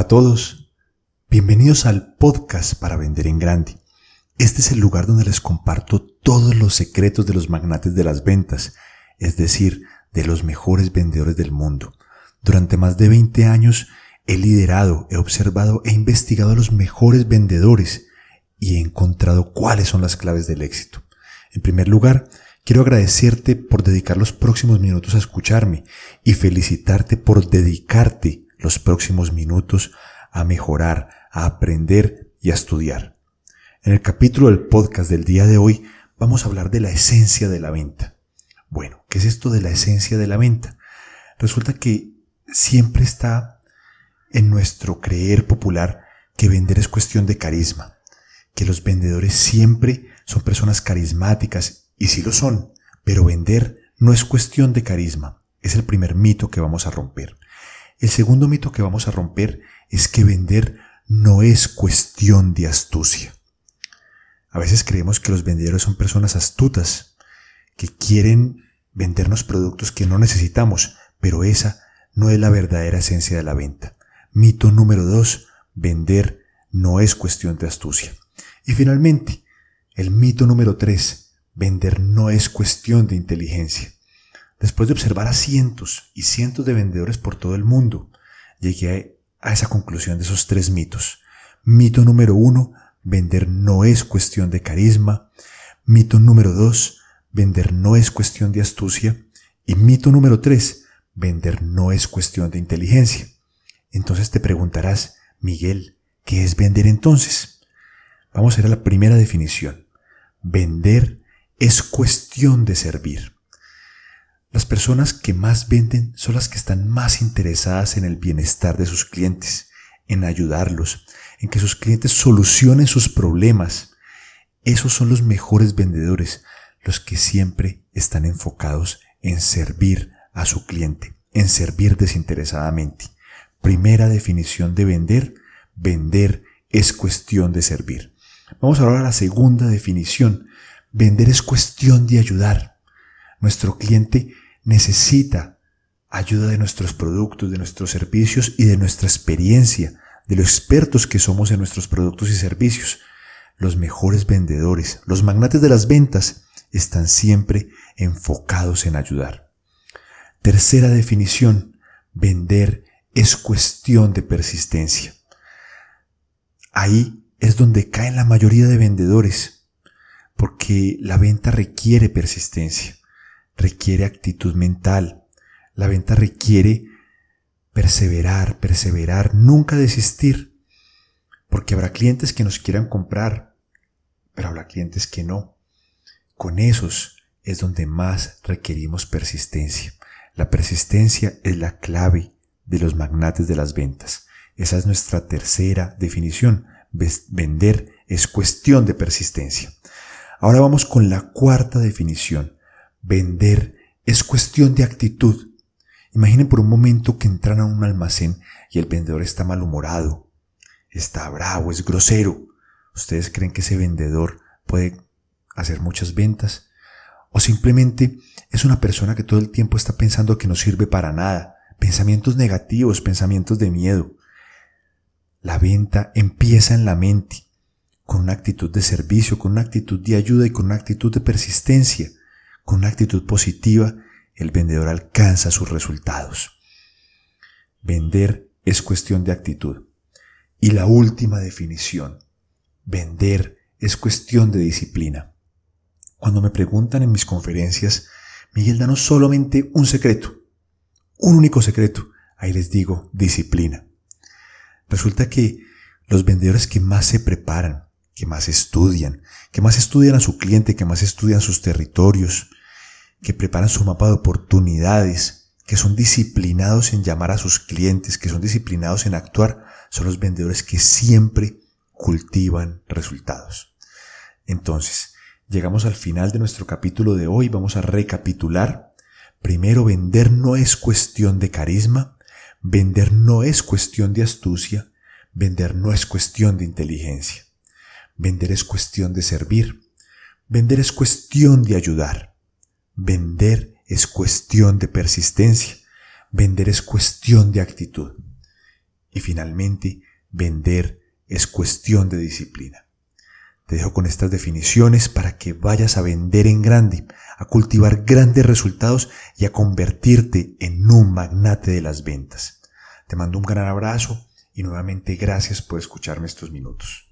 Hola a todos, bienvenidos al podcast para vender en grande. Este es el lugar donde les comparto todos los secretos de los magnates de las ventas, es decir, de los mejores vendedores del mundo. Durante más de 20 años he liderado, he observado e investigado a los mejores vendedores y he encontrado cuáles son las claves del éxito. En primer lugar, quiero agradecerte por dedicar los próximos minutos a escucharme y felicitarte por dedicarte los próximos minutos a mejorar, a aprender y a estudiar. En el capítulo del podcast del día de hoy vamos a hablar de la esencia de la venta. Bueno, ¿qué es esto de la esencia de la venta? Resulta que siempre está en nuestro creer popular que vender es cuestión de carisma, que los vendedores siempre son personas carismáticas, y sí lo son, pero vender no es cuestión de carisma, es el primer mito que vamos a romper. El segundo mito que vamos a romper es que vender no es cuestión de astucia. A veces creemos que los vendedores son personas astutas, que quieren vendernos productos que no necesitamos, pero esa no es la verdadera esencia de la venta. Mito número dos, vender no es cuestión de astucia. Y finalmente, el mito número tres, vender no es cuestión de inteligencia. Después de observar a cientos y cientos de vendedores por todo el mundo, llegué a esa conclusión de esos tres mitos. Mito número uno, vender no es cuestión de carisma. Mito número dos, vender no es cuestión de astucia. Y mito número tres, vender no es cuestión de inteligencia. Entonces te preguntarás, Miguel, ¿qué es vender entonces? Vamos a ir a la primera definición. Vender es cuestión de servir. Las personas que más venden son las que están más interesadas en el bienestar de sus clientes, en ayudarlos, en que sus clientes solucionen sus problemas. Esos son los mejores vendedores, los que siempre están enfocados en servir a su cliente, en servir desinteresadamente. Primera definición de vender, vender es cuestión de servir. Vamos ahora a la segunda definición. Vender es cuestión de ayudar. Nuestro cliente necesita ayuda de nuestros productos, de nuestros servicios y de nuestra experiencia, de los expertos que somos en nuestros productos y servicios. Los mejores vendedores, los magnates de las ventas, están siempre enfocados en ayudar. Tercera definición, vender es cuestión de persistencia. Ahí es donde caen la mayoría de vendedores, porque la venta requiere persistencia requiere actitud mental. La venta requiere perseverar, perseverar, nunca desistir. Porque habrá clientes que nos quieran comprar, pero habrá clientes que no. Con esos es donde más requerimos persistencia. La persistencia es la clave de los magnates de las ventas. Esa es nuestra tercera definición. Vender es cuestión de persistencia. Ahora vamos con la cuarta definición. Vender es cuestión de actitud. Imaginen por un momento que entran a un almacén y el vendedor está malhumorado, está bravo, es grosero. ¿Ustedes creen que ese vendedor puede hacer muchas ventas? ¿O simplemente es una persona que todo el tiempo está pensando que no sirve para nada? Pensamientos negativos, pensamientos de miedo. La venta empieza en la mente, con una actitud de servicio, con una actitud de ayuda y con una actitud de persistencia. Con una actitud positiva, el vendedor alcanza sus resultados. Vender es cuestión de actitud. Y la última definición, vender es cuestión de disciplina. Cuando me preguntan en mis conferencias, Miguel, danos solamente un secreto, un único secreto, ahí les digo disciplina. Resulta que los vendedores que más se preparan, que más estudian, que más estudian a su cliente, que más estudian sus territorios, que preparan su mapa de oportunidades, que son disciplinados en llamar a sus clientes, que son disciplinados en actuar, son los vendedores que siempre cultivan resultados. Entonces, llegamos al final de nuestro capítulo de hoy, vamos a recapitular. Primero, vender no es cuestión de carisma, vender no es cuestión de astucia, vender no es cuestión de inteligencia. Vender es cuestión de servir, vender es cuestión de ayudar. Vender es cuestión de persistencia. Vender es cuestión de actitud. Y finalmente, vender es cuestión de disciplina. Te dejo con estas definiciones para que vayas a vender en grande, a cultivar grandes resultados y a convertirte en un magnate de las ventas. Te mando un gran abrazo y nuevamente gracias por escucharme estos minutos.